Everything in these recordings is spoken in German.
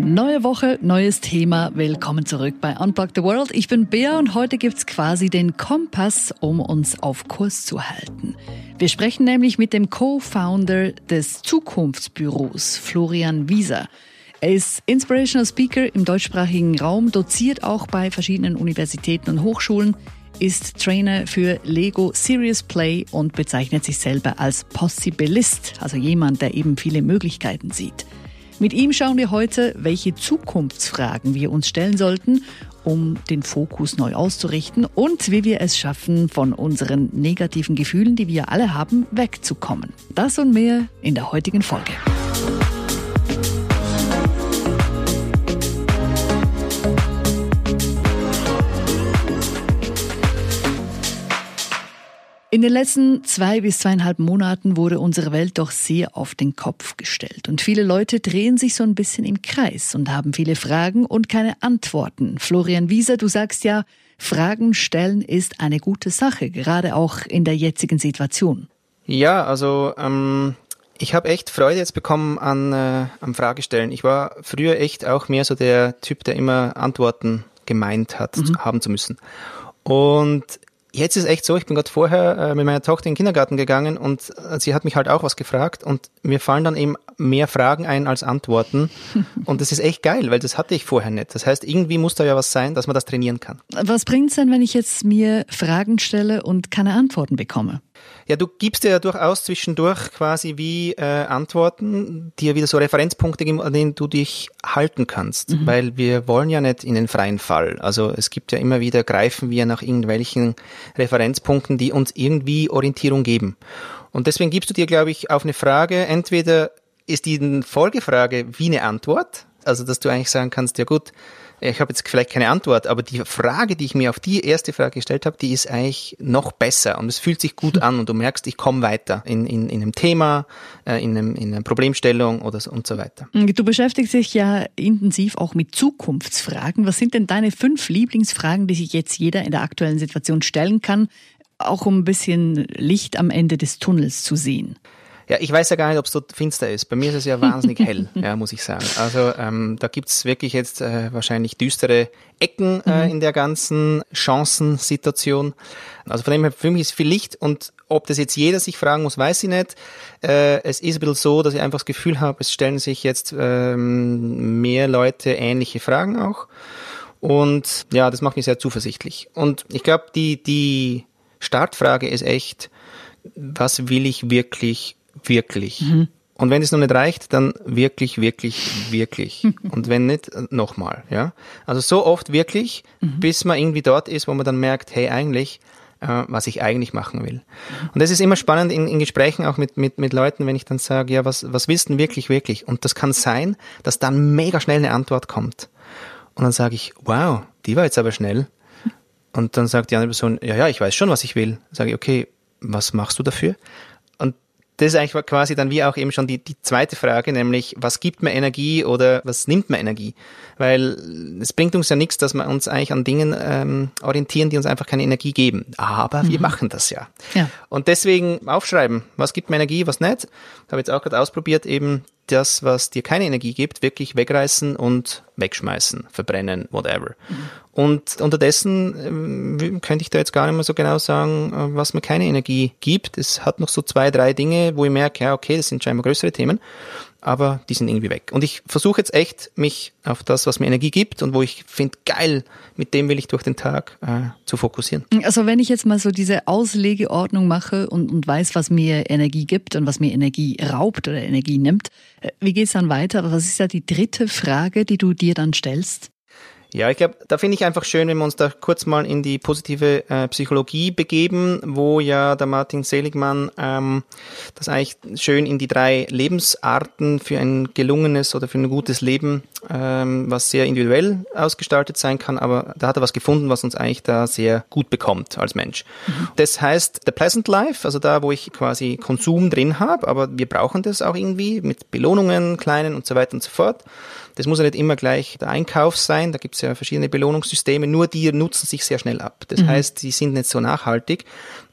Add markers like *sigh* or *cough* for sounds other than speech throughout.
Neue Woche, neues Thema. Willkommen zurück bei Unplug the World. Ich bin Bea und heute gibt's quasi den Kompass, um uns auf Kurs zu halten. Wir sprechen nämlich mit dem Co-Founder des Zukunftsbüros, Florian Wieser. Er ist Inspirational Speaker im deutschsprachigen Raum, doziert auch bei verschiedenen Universitäten und Hochschulen, ist Trainer für Lego Serious Play und bezeichnet sich selber als Possibilist, also jemand, der eben viele Möglichkeiten sieht. Mit ihm schauen wir heute, welche Zukunftsfragen wir uns stellen sollten, um den Fokus neu auszurichten und wie wir es schaffen, von unseren negativen Gefühlen, die wir alle haben, wegzukommen. Das und mehr in der heutigen Folge. In den letzten zwei bis zweieinhalb Monaten wurde unsere Welt doch sehr auf den Kopf gestellt. Und viele Leute drehen sich so ein bisschen im Kreis und haben viele Fragen und keine Antworten. Florian Wieser, du sagst ja, Fragen stellen ist eine gute Sache, gerade auch in der jetzigen Situation. Ja, also ähm, ich habe echt Freude jetzt bekommen an äh, am Fragestellen. Ich war früher echt auch mehr so der Typ, der immer Antworten gemeint hat, mhm. haben zu müssen. Und Jetzt ist echt so, ich bin gerade vorher äh, mit meiner Tochter in den Kindergarten gegangen und äh, sie hat mich halt auch was gefragt und mir fallen dann eben mehr Fragen ein als Antworten *laughs* und das ist echt geil, weil das hatte ich vorher nicht. Das heißt, irgendwie muss da ja was sein, dass man das trainieren kann. Was bringt's denn, wenn ich jetzt mir Fragen stelle und keine Antworten bekomme? Ja, du gibst dir ja durchaus zwischendurch quasi wie äh, Antworten, die ja wieder so Referenzpunkte geben, an denen du dich halten kannst. Mhm. Weil wir wollen ja nicht in den freien Fall. Also es gibt ja immer wieder, greifen wir nach irgendwelchen Referenzpunkten, die uns irgendwie Orientierung geben. Und deswegen gibst du dir, glaube ich, auf eine Frage, entweder ist die Folgefrage wie eine Antwort, also dass du eigentlich sagen kannst, ja gut, ich habe jetzt vielleicht keine Antwort, aber die Frage, die ich mir auf die erste Frage gestellt habe, die ist eigentlich noch besser und es fühlt sich gut an und du merkst, ich komme weiter in, in, in einem Thema, äh, in, einem, in einer Problemstellung oder so und so weiter. Du beschäftigst dich ja intensiv auch mit Zukunftsfragen. Was sind denn deine fünf Lieblingsfragen, die sich jetzt jeder in der aktuellen Situation stellen kann, auch um ein bisschen Licht am Ende des Tunnels zu sehen? Ja, ich weiß ja gar nicht, ob es dort finster ist. Bei mir ist es ja wahnsinnig *laughs* hell, ja, muss ich sagen. Also ähm, da gibt's wirklich jetzt äh, wahrscheinlich düstere Ecken äh, mhm. in der ganzen Chancensituation. Also von dem her, für mich ist viel Licht und ob das jetzt jeder sich fragen muss, weiß ich nicht. Äh, es ist ein bisschen so, dass ich einfach das Gefühl habe, es stellen sich jetzt ähm, mehr Leute ähnliche Fragen auch. Und ja, das macht mich sehr zuversichtlich. Und ich glaube, die, die Startfrage ist echt, was will ich wirklich wirklich. Mhm. Und wenn es noch nicht reicht, dann wirklich, wirklich, wirklich. *laughs* Und wenn nicht, nochmal, ja. Also so oft wirklich, mhm. bis man irgendwie dort ist, wo man dann merkt, hey, eigentlich, äh, was ich eigentlich machen will. Und das ist immer spannend in, in Gesprächen auch mit, mit, mit Leuten, wenn ich dann sage, ja, was, was willst du denn wirklich, wirklich? Und das kann sein, dass dann mega schnell eine Antwort kommt. Und dann sage ich, wow, die war jetzt aber schnell. Und dann sagt die andere Person, ja, ja, ich weiß schon, was ich will. Sage ich, okay, was machst du dafür? Das ist eigentlich quasi dann wie auch eben schon die, die zweite Frage, nämlich was gibt mir Energie oder was nimmt mir Energie? Weil es bringt uns ja nichts, dass wir uns eigentlich an Dingen ähm, orientieren, die uns einfach keine Energie geben. Aber wir mhm. machen das ja. ja. Und deswegen aufschreiben, was gibt mir Energie, was nicht. Habe jetzt auch gerade ausprobiert, eben das, was dir keine Energie gibt, wirklich wegreißen und wegschmeißen, verbrennen, whatever. Mhm. Und unterdessen äh, könnte ich da jetzt gar nicht mehr so genau sagen, äh, was mir keine Energie gibt. Es hat noch so zwei, drei Dinge, wo ich merke, ja, okay, das sind scheinbar größere Themen aber die sind irgendwie weg. Und ich versuche jetzt echt, mich auf das, was mir Energie gibt und wo ich finde, geil, mit dem will ich durch den Tag äh, zu fokussieren. Also wenn ich jetzt mal so diese Auslegeordnung mache und, und weiß, was mir Energie gibt und was mir Energie raubt oder Energie nimmt, äh, wie geht's dann weiter? Was ist ja die dritte Frage, die du dir dann stellst? Ja, ich glaube, da finde ich einfach schön, wenn wir uns da kurz mal in die positive äh, Psychologie begeben, wo ja der Martin Seligmann ähm, das eigentlich schön in die drei Lebensarten für ein gelungenes oder für ein gutes Leben ähm, was sehr individuell ausgestaltet sein kann, aber da hat er was gefunden, was uns eigentlich da sehr gut bekommt als Mensch. Mhm. Das heißt, The Pleasant Life, also da, wo ich quasi Konsum drin habe, aber wir brauchen das auch irgendwie mit Belohnungen, kleinen und so weiter und so fort. Das muss ja nicht immer gleich der Einkauf sein, da gibt es ja verschiedene Belohnungssysteme, nur die nutzen sich sehr schnell ab. Das mhm. heißt, die sind nicht so nachhaltig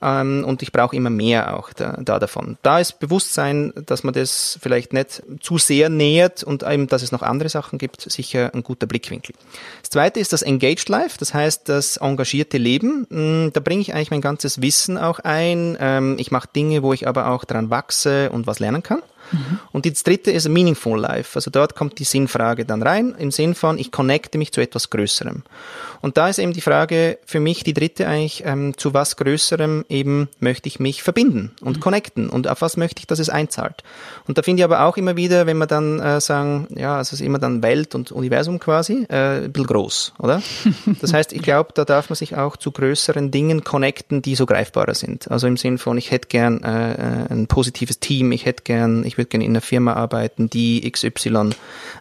ähm, und ich brauche immer mehr auch da, da, davon. Da ist Bewusstsein, dass man das vielleicht nicht zu sehr nähert und eben, dass es noch andere Sachen gibt, sicher ein guter Blickwinkel. Das zweite ist das Engaged Life, das heißt das engagierte Leben. Hm, da bringe ich eigentlich mein ganzes Wissen auch ein. Ähm, ich mache Dinge, wo ich aber auch dran wachse und was lernen kann. Mhm. Und das dritte ist Meaningful Life. Also dort kommt die Sinnfrage dann rein, im Sinn von, ich connecte mich zu etwas Größerem. Und da ist eben die Frage für mich, die dritte eigentlich, ähm, zu was Größerem eben möchte ich mich verbinden und mhm. connecten und auf was möchte ich, dass es einzahlt. Und da finde ich aber auch immer wieder, wenn wir dann äh, sagen, ja, also es ist immer dann Welt und Universum quasi, äh, ein bisschen groß, oder? *laughs* Das heißt, ich glaube, da darf man sich auch zu größeren Dingen connecten, die so greifbarer sind. Also im Sinn von, ich hätte gern äh, äh ein positives Team, ich hätte gern, ich würde gerne in einer Firma arbeiten, die XY.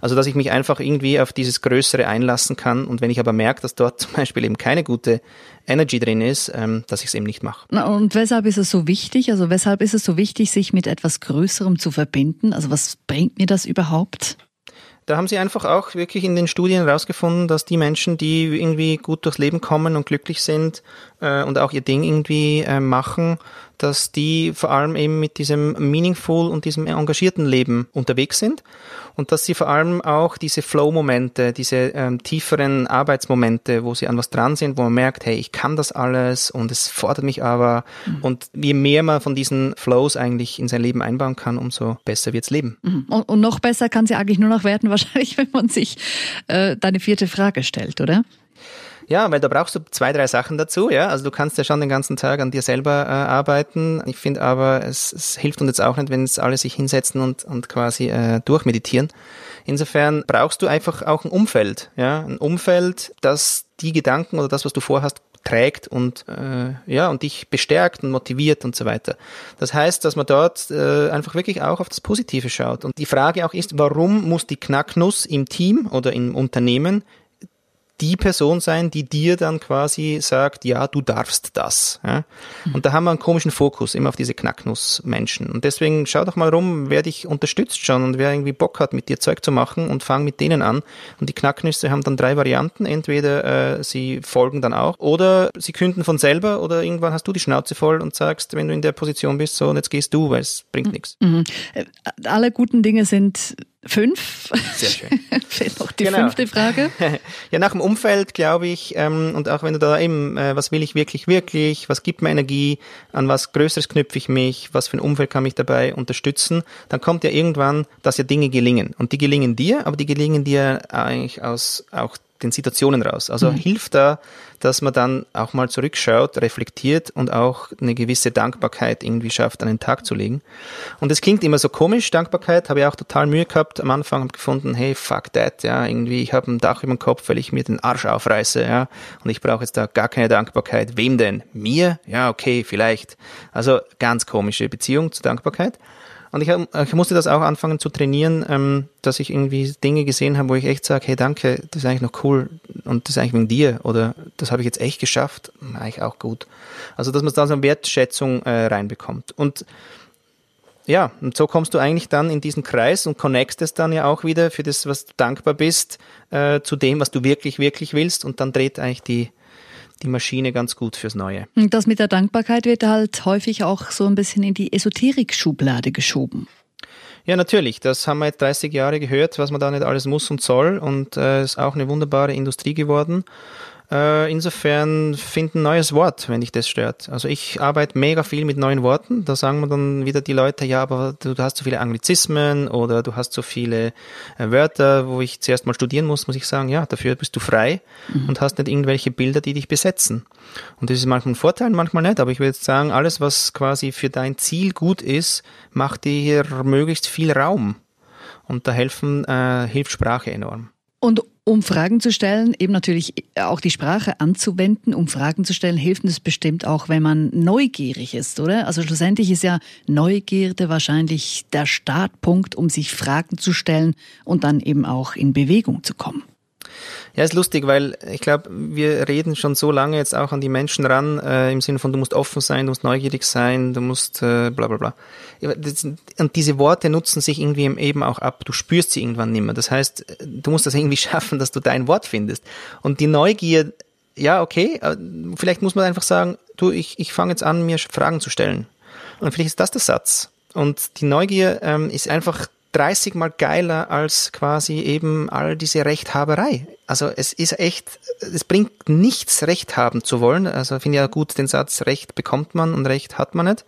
Also dass ich mich einfach irgendwie auf dieses Größere einlassen kann und wenn ich aber merke, dass dort zum Beispiel eben keine gute Energy drin ist, ähm, dass ich es eben nicht mache. Und weshalb ist es so wichtig? Also weshalb ist es so wichtig, sich mit etwas Größerem zu verbinden? Also was bringt mir das überhaupt? Da haben sie einfach auch wirklich in den Studien herausgefunden, dass die Menschen, die irgendwie gut durchs Leben kommen und glücklich sind äh, und auch ihr Ding irgendwie äh, machen, dass die vor allem eben mit diesem meaningful und diesem engagierten Leben unterwegs sind und dass sie vor allem auch diese Flow-Momente, diese ähm, tieferen Arbeitsmomente, wo sie an was dran sind, wo man merkt, hey, ich kann das alles und es fordert mich aber mhm. und je mehr man von diesen Flows eigentlich in sein Leben einbauen kann, umso besser wird's leben. Mhm. Und, und, noch besser kann sie eigentlich nur noch werden, *laughs* wahrscheinlich, wenn man sich äh, deine vierte Frage stellt, oder? Ja, weil da brauchst du zwei, drei Sachen dazu, ja. Also du kannst ja schon den ganzen Tag an dir selber äh, arbeiten. Ich finde aber, es, es hilft uns jetzt auch nicht, wenn jetzt alle sich hinsetzen und, und quasi äh, durchmeditieren. Insofern brauchst du einfach auch ein Umfeld, ja. Ein Umfeld, das die Gedanken oder das, was du vorhast, trägt und äh, ja und dich bestärkt und motiviert und so weiter. Das heißt, dass man dort äh, einfach wirklich auch auf das Positive schaut. Und die Frage auch ist, warum muss die Knacknuss im Team oder im Unternehmen die Person sein, die dir dann quasi sagt, ja, du darfst das. Ja? Und da haben wir einen komischen Fokus immer auf diese Knacknuss-Menschen. Und deswegen schau doch mal rum, wer dich unterstützt schon und wer irgendwie Bock hat, mit dir Zeug zu machen und fang mit denen an. Und die Knacknüsse haben dann drei Varianten. Entweder äh, sie folgen dann auch oder sie künden von selber oder irgendwann hast du die Schnauze voll und sagst, wenn du in der Position bist, so und jetzt gehst du, weil es bringt mhm. nichts. Mhm. Alle guten Dinge sind Fünf. Sehr schön. *laughs* Fehlt noch die genau. fünfte Frage. *laughs* ja, nach dem Umfeld glaube ich, ähm, und auch wenn du da eben, äh, was will ich wirklich, wirklich, was gibt mir Energie, an was Größeres knüpfe ich mich, was für ein Umfeld kann mich dabei unterstützen, dann kommt ja irgendwann, dass ja Dinge gelingen. Und die gelingen dir, aber die gelingen dir eigentlich aus auch den Situationen raus. Also mhm. hilft da, dass man dann auch mal zurückschaut, reflektiert und auch eine gewisse Dankbarkeit irgendwie schafft, an den Tag zu legen. Und es klingt immer so komisch, Dankbarkeit, habe ich auch total Mühe gehabt. Am Anfang habe gefunden, hey, fuck that, ja, irgendwie, ich habe ein Dach über dem Kopf, weil ich mir den Arsch aufreiße, ja, und ich brauche jetzt da gar keine Dankbarkeit. Wem denn? Mir? Ja, okay, vielleicht. Also ganz komische Beziehung zur Dankbarkeit. Und ich, hab, ich musste das auch anfangen zu trainieren, ähm, dass ich irgendwie Dinge gesehen habe, wo ich echt sage, hey danke, das ist eigentlich noch cool und das ist eigentlich wegen dir oder das habe ich jetzt echt geschafft, eigentlich auch gut. Also dass man da so eine Wertschätzung äh, reinbekommt. Und ja, und so kommst du eigentlich dann in diesen Kreis und connectest es dann ja auch wieder für das, was du dankbar bist, äh, zu dem, was du wirklich, wirklich willst und dann dreht eigentlich die, die Maschine ganz gut fürs Neue. Das mit der Dankbarkeit wird halt häufig auch so ein bisschen in die Esoterik-Schublade geschoben. Ja, natürlich. Das haben wir jetzt 30 Jahre gehört, was man da nicht alles muss und soll. Und äh, ist auch eine wunderbare Industrie geworden. Äh, insofern find ein neues Wort, wenn dich das stört. Also ich arbeite mega viel mit neuen Worten. Da sagen mir dann wieder die Leute, ja, aber du, du hast so viele Anglizismen oder du hast so viele äh, Wörter, wo ich zuerst mal studieren muss, muss ich sagen, ja, dafür bist du frei mhm. und hast nicht irgendwelche Bilder, die dich besetzen. Und das ist manchmal ein Vorteil, manchmal nicht. Aber ich würde sagen, alles, was quasi für dein Ziel gut ist, macht dir hier möglichst viel Raum. Und da helfen, äh, hilft Sprache enorm. Und Um Fragen zu stellen, eben natürlich auch die Sprache anzuwenden, um Fragen zu stellen, hilft es bestimmt auch, wenn man neugierig ist, oder? Also schlussendlich ist ja Neugierde wahrscheinlich der Startpunkt, um sich Fragen zu stellen und dann eben auch in Bewegung zu kommen. Ja, ist lustig, weil ich glaube, wir reden schon so lange jetzt auch an die Menschen ran, äh, im Sinne von, du musst offen sein, du musst neugierig sein, du musst äh, bla bla bla. Und diese Worte nutzen sich irgendwie eben auch ab. Du spürst sie irgendwann nicht mehr. Das heißt, du musst das irgendwie *laughs* schaffen, dass du dein Wort findest. Und die Neugier, ja, okay, äh, vielleicht muss man einfach sagen, du, ich, ich fange jetzt an, mir Fragen zu stellen. Und vielleicht ist das der Satz. Und die Neugier ähm, ist einfach 30 mal geiler als quasi eben all diese Rechthaberei. Also es ist echt, es bringt nichts, Recht haben zu wollen. Also finde ich ja gut den Satz, Recht bekommt man und Recht hat man nicht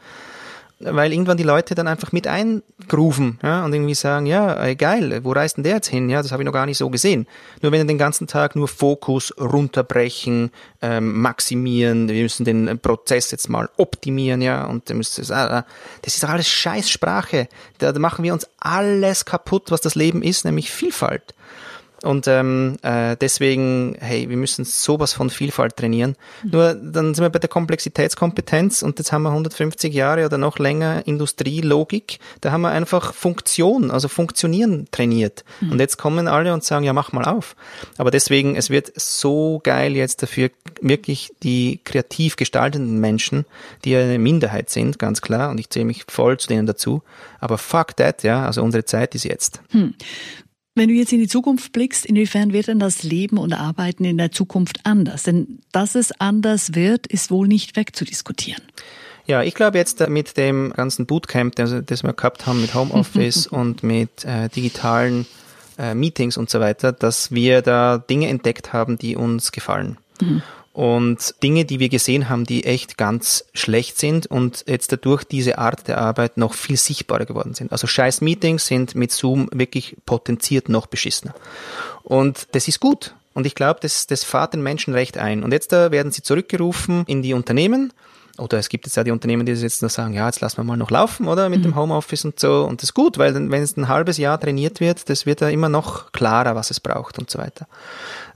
weil irgendwann die Leute dann einfach mit eingrufen ja, und irgendwie sagen, ja, geil, wo reist denn der jetzt hin? Ja, das habe ich noch gar nicht so gesehen. Nur wenn du den ganzen Tag nur Fokus runterbrechen, ähm, maximieren, wir müssen den Prozess jetzt mal optimieren, ja, und du müsstest, ah, das ist doch alles Scheißsprache. Da machen wir uns alles kaputt, was das Leben ist, nämlich Vielfalt. Und ähm, äh, deswegen, hey, wir müssen sowas von Vielfalt trainieren. Mhm. Nur dann sind wir bei der Komplexitätskompetenz und jetzt haben wir 150 Jahre oder noch länger Industrielogik. Da haben wir einfach Funktion, also Funktionieren trainiert. Mhm. Und jetzt kommen alle und sagen, ja, mach mal auf. Aber deswegen, es wird so geil jetzt dafür wirklich die kreativ gestaltenden Menschen, die eine Minderheit sind, ganz klar, und ich zähle mich voll zu denen dazu. Aber fuck that, ja, also unsere Zeit ist jetzt. Hm. Wenn du jetzt in die Zukunft blickst, inwiefern wird denn das Leben und Arbeiten in der Zukunft anders? Denn dass es anders wird, ist wohl nicht wegzudiskutieren. Ja, ich glaube jetzt mit dem ganzen Bootcamp, das, das wir gehabt haben mit Homeoffice *laughs* und mit äh, digitalen äh, Meetings und so weiter, dass wir da Dinge entdeckt haben, die uns gefallen. Mhm und Dinge, die wir gesehen haben, die echt ganz schlecht sind und jetzt dadurch diese Art der Arbeit noch viel sichtbarer geworden sind. Also scheiß Meetings sind mit Zoom wirklich potenziert noch beschissener. Und das ist gut. Und ich glaube, das, das fahrt den Menschen recht ein. Und jetzt da werden sie zurückgerufen in die Unternehmen oder es gibt jetzt ja die Unternehmen, die jetzt noch sagen, ja, jetzt lassen wir mal noch laufen, oder mit mhm. dem Homeoffice und so. Und das ist gut, weil wenn es ein halbes Jahr trainiert wird, das wird ja immer noch klarer, was es braucht und so weiter.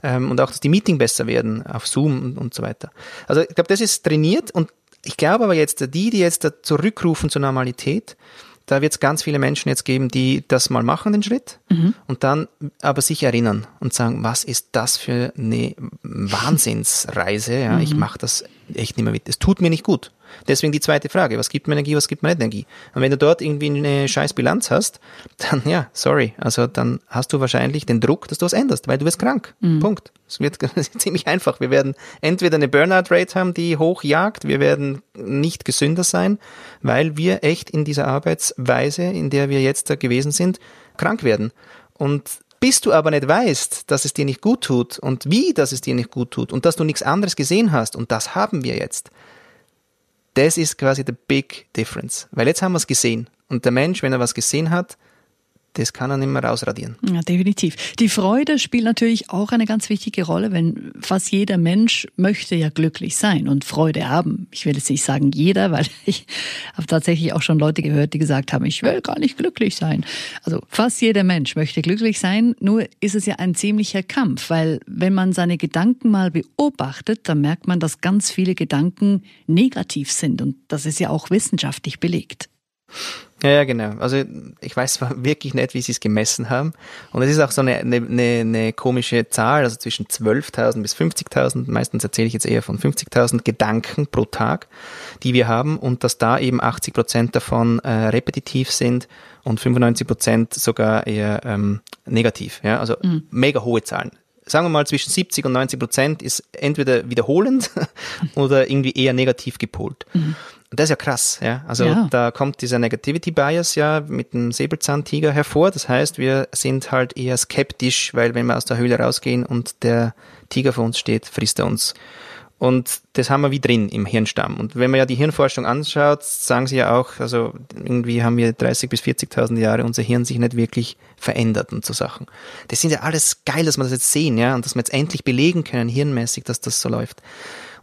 Ähm, und auch, dass die Meeting besser werden auf Zoom und, und so weiter. Also ich glaube, das ist trainiert und ich glaube aber jetzt, die, die jetzt zurückrufen zur Normalität, da wird es ganz viele Menschen jetzt geben, die das mal machen, den Schritt, mhm. und dann aber sich erinnern und sagen, was ist das für eine Wahnsinnsreise? Ja, mhm. ich mache das echt nicht mehr mit. Es tut mir nicht gut. Deswegen die zweite Frage, was gibt mir Energie, was gibt mir nicht Energie? Und wenn du dort irgendwie eine scheiß Bilanz hast, dann ja, sorry, also dann hast du wahrscheinlich den Druck, dass du was änderst, weil du wirst krank. Mhm. Punkt. Es wird *laughs* ziemlich einfach. Wir werden entweder eine Burnout-Rate haben, die hochjagt, wir werden nicht gesünder sein, weil wir echt in dieser Arbeitsweise, in der wir jetzt da gewesen sind, krank werden. Und bis du aber nicht weißt, dass es dir nicht gut tut und wie, dass es dir nicht gut tut und dass du nichts anderes gesehen hast, und das haben wir jetzt, das ist quasi the big difference. Weil jetzt haben wir es gesehen. Und der Mensch, wenn er was gesehen hat, das kann er nicht mehr rausradieren. Ja, definitiv. Die Freude spielt natürlich auch eine ganz wichtige Rolle, wenn fast jeder Mensch möchte ja glücklich sein und Freude haben. Ich will jetzt nicht sagen jeder, weil *laughs* ich habe tatsächlich auch schon Leute gehört, die gesagt haben, ich will gar nicht glücklich sein. Also fast jeder Mensch möchte glücklich sein, nur ist es ja ein ziemlicher Kampf, weil wenn man seine Gedanken mal beobachtet, dann merkt man, dass ganz viele Gedanken negativ sind und das ist ja auch wissenschaftlich belegt. Ja, ja, genau. Also ich weiß *laughs* wirklich nicht, wie sie es gemessen haben. Und es ist auch so eine, eine, eine komische Zahl, also zwischen 12.000 bis 50.000, meistens erzähle ich jetzt eher von 50.000 Gedanken pro Tag, die wir haben und dass da eben 80 Prozent davon äh, repetitiv sind und 95 Prozent sogar eher ähm, negativ. Ja? Also mhm. mega hohe Zahlen sagen wir mal, zwischen 70 und 90 Prozent ist entweder wiederholend *laughs* oder irgendwie eher negativ gepolt. Mhm. Und das ist ja krass, ja. Also ja. da kommt dieser Negativity Bias ja mit dem Säbelzahntiger hervor. Das heißt, wir sind halt eher skeptisch, weil wenn wir aus der Höhle rausgehen und der Tiger vor uns steht, frisst er uns. Und das haben wir wie drin im Hirnstamm. Und wenn man ja die Hirnforschung anschaut, sagen sie ja auch, also irgendwie haben wir 30 bis 40.000 Jahre unser Hirn sich nicht wirklich verändert und so Sachen. Das sind ja alles geil, dass wir das jetzt sehen, ja, und dass wir jetzt endlich belegen können, hirnmäßig, dass das so läuft.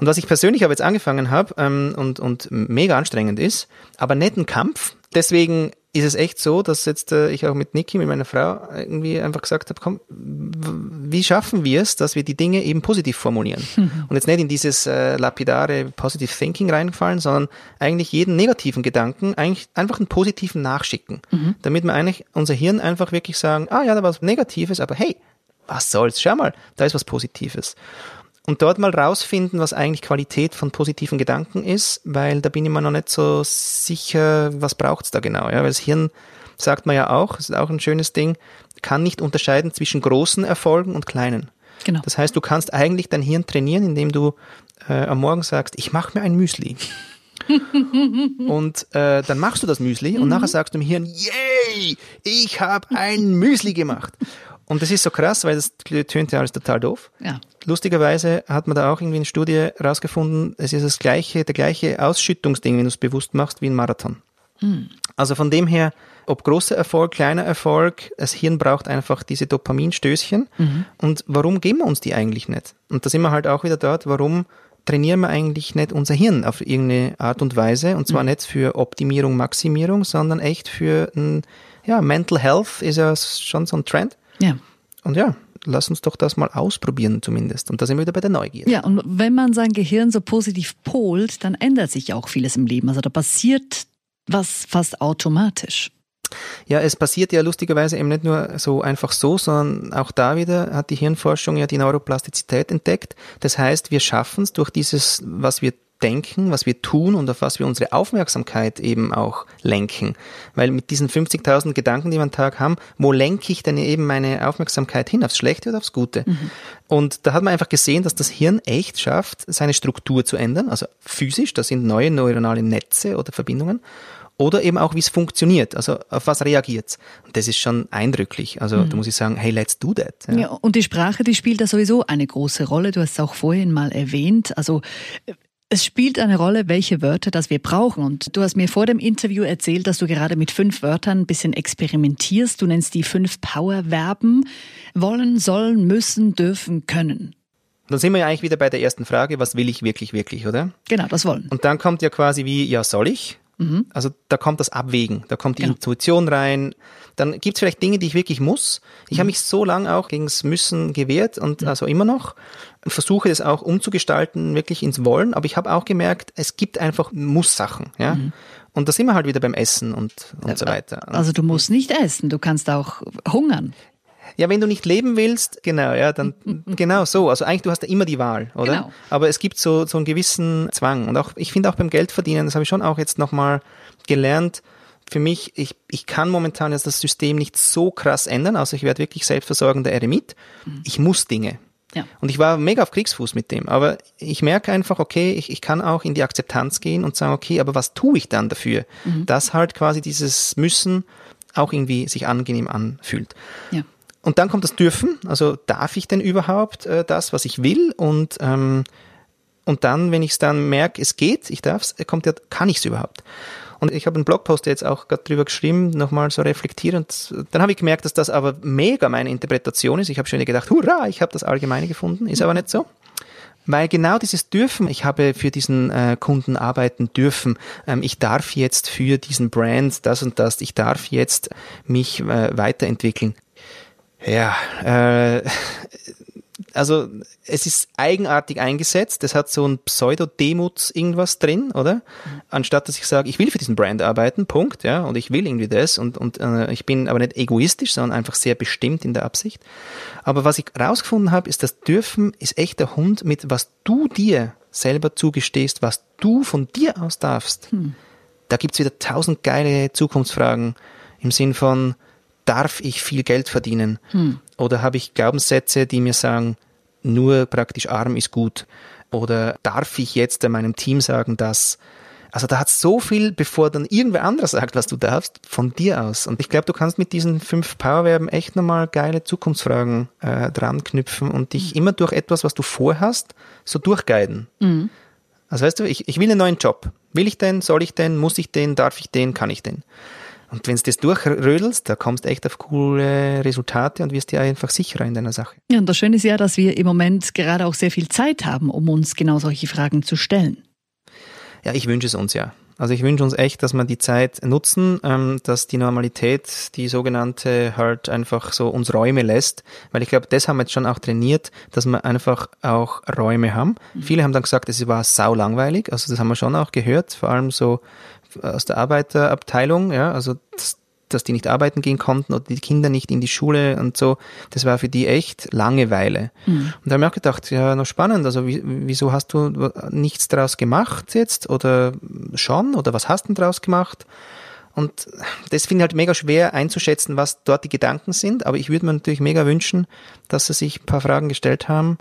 Und was ich persönlich aber jetzt angefangen habe ähm, und, und mega anstrengend ist, aber nicht ein Kampf, deswegen ist es echt so, dass jetzt äh, ich auch mit Niki, mit meiner Frau, irgendwie einfach gesagt habe, komm, wie schaffen wir es, dass wir die Dinge eben positiv formulieren? Mhm. *laughs* Und jetzt nicht in dieses äh, lapidare Positive Thinking reingefallen, sondern eigentlich jeden negativen Gedanken eigentlich einfach einen positiven nachschicken, mhm. damit wir eigentlich unser Hirn einfach wirklich sagen, ah ja, da war was Negatives, aber hey, was soll's, schau mal, da ist was Positives und dort mal rausfinden, was eigentlich Qualität von positiven Gedanken ist, weil da bin ich mir noch nicht so sicher, was braucht's da genau. Ja? Weil das Hirn, sagt man ja auch, das ist auch ein schönes Ding, kann nicht unterscheiden zwischen großen Erfolgen und kleinen. Genau. Das heißt, du kannst eigentlich dein Hirn trainieren, indem du äh, am Morgen sagst, ich mache mir ein Müsli. *laughs* und äh, dann machst du das Müsli und mhm. nachher sagst du dem Hirn, yay, ich habe ein Müsli gemacht. Und das ist so krass, weil das tönt ja alles total doof. Ja. Lustigerweise hat man da auch irgendwie eine Studie herausgefunden, es ist das gleiche, der gleiche Ausschüttungsding, wenn du es bewusst machst, wie ein Marathon. Mhm. Also von dem her, ob großer Erfolg, kleiner Erfolg, das Hirn braucht einfach diese Dopaminstößchen. Mhm. Und warum geben wir uns die eigentlich nicht? Und da sind wir halt auch wieder dort, warum trainieren wir eigentlich nicht unser Hirn auf irgendeine Art und Weise? Und zwar mhm. nicht für Optimierung, Maximierung, sondern echt für ein, ja, Mental Health ist ja schon so ein Trend. Ja. Und ja, lass uns doch das mal ausprobieren zumindest. Und da sind wir wieder bei der Neugier. Ja, und wenn man sein Gehirn so positiv polt, dann ändert sich auch vieles im Leben. Also da passiert was fast automatisch. Ja, es passiert ja lustigerweise eben nicht nur so einfach so, sondern auch da wieder hat die Hirnforschung ja die Neuroplastizität entdeckt. Das heißt, wir schaffen es durch dieses, was wir denken, was wir tun und auf was wir unsere Aufmerksamkeit eben auch lenken. Weil mit diesen 50.000 Gedanken, die wir am Tag haben, wo lenke ich denn eben meine Aufmerksamkeit hin? Aufs Schlechte oder aufs Gute? Mhm. Und da hat man einfach gesehen, dass das Hirn echt schafft, seine Struktur zu ändern, also physisch, das sind neue neuronale Netze oder Verbindungen oder eben auch, wie es funktioniert, also auf was reagiert Und das ist schon eindrücklich. Also mhm. da muss ich sagen, hey, let's do that. Ja. ja. und die Sprache, die spielt da sowieso eine große Rolle. Du hast es auch vorhin mal erwähnt. Also es spielt eine Rolle, welche Wörter das wir brauchen. Und du hast mir vor dem Interview erzählt, dass du gerade mit fünf Wörtern ein bisschen experimentierst. Du nennst die fünf Power-Verben. Wollen, sollen, müssen, dürfen, können. Dann sind wir ja eigentlich wieder bei der ersten Frage, was will ich wirklich, wirklich, oder? Genau, das wollen. Und dann kommt ja quasi wie, ja, soll ich? Mhm. Also da kommt das Abwägen, da kommt die genau. Intuition rein. Dann gibt es vielleicht Dinge, die ich wirklich muss. Ich mhm. habe mich so lange auch gegen das Müssen gewehrt und mhm. also immer noch versuche es auch umzugestalten, wirklich ins Wollen. Aber ich habe auch gemerkt, es gibt einfach Muss-Sachen. Ja? Mhm. Und da sind wir halt wieder beim Essen und, und so weiter. Also du musst nicht essen, du kannst auch hungern. Ja, wenn du nicht leben willst, genau, ja, dann *laughs* genau so. Also eigentlich, du hast ja immer die Wahl, oder? Genau. Aber es gibt so, so einen gewissen Zwang. Und auch, ich finde auch beim Geldverdienen, das habe ich schon auch jetzt nochmal gelernt, für mich, ich, ich kann momentan jetzt das System nicht so krass ändern, also ich werde wirklich selbstversorgender Eremit. Mhm. Ich muss Dinge. Ja. Und ich war mega auf Kriegsfuß mit dem. Aber ich merke einfach, okay, ich, ich kann auch in die Akzeptanz gehen und sagen, okay, aber was tue ich dann dafür? Mhm. Dass halt quasi dieses Müssen auch irgendwie sich angenehm anfühlt. Ja. Und dann kommt das Dürfen, also darf ich denn überhaupt äh, das, was ich will? Und, ähm, und dann, wenn ich es dann merke, es geht, ich darf es, kommt ja, kann ich es überhaupt? Und ich habe einen Blogpost jetzt auch gerade drüber geschrieben, nochmal so reflektierend. Dann habe ich gemerkt, dass das aber mega meine Interpretation ist. Ich habe schon gedacht, hurra, ich habe das Allgemeine gefunden, ist aber nicht so. Weil genau dieses Dürfen, ich habe für diesen äh, Kunden arbeiten dürfen, ähm, ich darf jetzt für diesen Brand das und das, ich darf jetzt mich äh, weiterentwickeln. Ja, äh, also es ist eigenartig eingesetzt. Es hat so ein Pseudo-Demuts irgendwas drin, oder? Anstatt dass ich sage, ich will für diesen Brand arbeiten, Punkt, ja, und ich will irgendwie das und, und äh, ich bin aber nicht egoistisch, sondern einfach sehr bestimmt in der Absicht. Aber was ich rausgefunden habe, ist, das Dürfen ist echt der Hund mit, was du dir selber zugestehst, was du von dir aus darfst. Hm. Da gibt's wieder tausend geile Zukunftsfragen im Sinn von, darf ich viel Geld verdienen? Hm. Oder habe ich Glaubenssätze, die mir sagen, nur praktisch arm ist gut? Oder darf ich jetzt meinem Team sagen, dass also da hat so viel, bevor dann irgendwer anderes sagt, was du darfst, von dir aus. Und ich glaube, du kannst mit diesen fünf Powerverben echt nochmal geile Zukunftsfragen äh, dran knüpfen und dich mhm. immer durch etwas, was du vorhast, so durchguiden. Mhm. Also weißt du, ich, ich will einen neuen Job. Will ich den? Soll ich den? Muss ich den? Darf ich den? Kann ich den? Und wenn du das durchrödelst, da kommst du echt auf coole Resultate und wirst dir einfach sicherer in deiner Sache. Ja, und das Schöne ist ja, dass wir im Moment gerade auch sehr viel Zeit haben, um uns genau solche Fragen zu stellen. Ja, ich wünsche es uns ja. Also ich wünsche uns echt, dass wir die Zeit nutzen, ähm, dass die Normalität, die sogenannte, halt einfach so uns Räume lässt. Weil ich glaube, das haben wir jetzt schon auch trainiert, dass wir einfach auch Räume haben. Mhm. Viele haben dann gesagt, es war sau langweilig. Also das haben wir schon auch gehört, vor allem so aus der Arbeiterabteilung. Ja, also das, dass die nicht arbeiten gehen konnten oder die Kinder nicht in die Schule und so. Das war für die echt Langeweile. Mhm. Und da habe ich auch gedacht, ja, noch spannend. Also wieso hast du nichts draus gemacht jetzt oder schon oder was hast du draus gemacht? Und das finde ich halt mega schwer einzuschätzen, was dort die Gedanken sind. Aber ich würde mir natürlich mega wünschen, dass sie sich ein paar Fragen gestellt haben,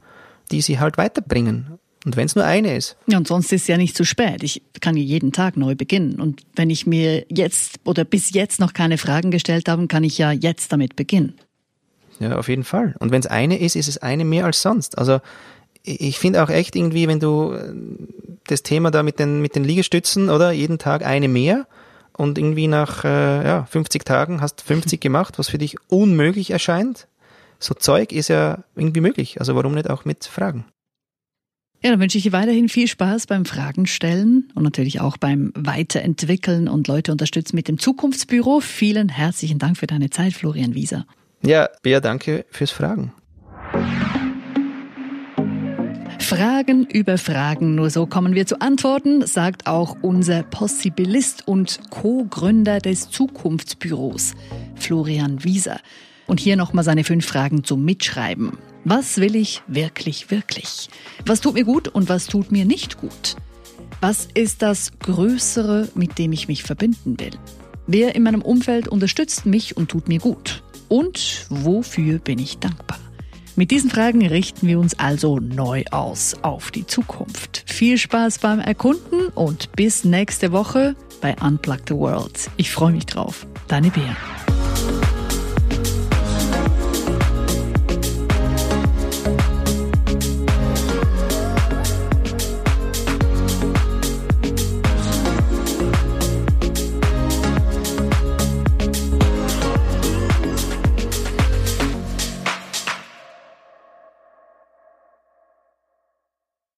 die sie halt weiterbringen. Und wenn es nur eine ist. Ja, und sonst ist es ja nicht zu spät. Ich kann jeden Tag neu beginnen. Und wenn ich mir jetzt oder bis jetzt noch keine Fragen gestellt habe, kann ich ja jetzt damit beginnen. Ja, auf jeden Fall. Und wenn es eine ist, ist es eine mehr als sonst. Also ich finde auch echt irgendwie, wenn du äh, das Thema da mit den, mit den Liegestützen, oder? Jeden Tag eine mehr und irgendwie nach äh, ja, 50 Tagen hast 50 *laughs* gemacht, was für dich unmöglich erscheint. So Zeug ist ja irgendwie möglich. Also warum nicht auch mit Fragen? Ja, dann wünsche ich dir weiterhin viel Spaß beim Fragen stellen und natürlich auch beim Weiterentwickeln und Leute unterstützen mit dem Zukunftsbüro. Vielen herzlichen Dank für deine Zeit, Florian Wieser. Ja, Bea, danke fürs Fragen. Fragen über Fragen, nur so kommen wir zu Antworten, sagt auch unser Possibilist und Co-Gründer des Zukunftsbüros, Florian Wieser. Und hier nochmal seine fünf Fragen zum Mitschreiben. Was will ich wirklich, wirklich? Was tut mir gut und was tut mir nicht gut? Was ist das Größere, mit dem ich mich verbinden will? Wer in meinem Umfeld unterstützt mich und tut mir gut? Und wofür bin ich dankbar? Mit diesen Fragen richten wir uns also neu aus auf die Zukunft. Viel Spaß beim Erkunden und bis nächste Woche bei Unplug the World. Ich freue mich drauf. Deine Bea.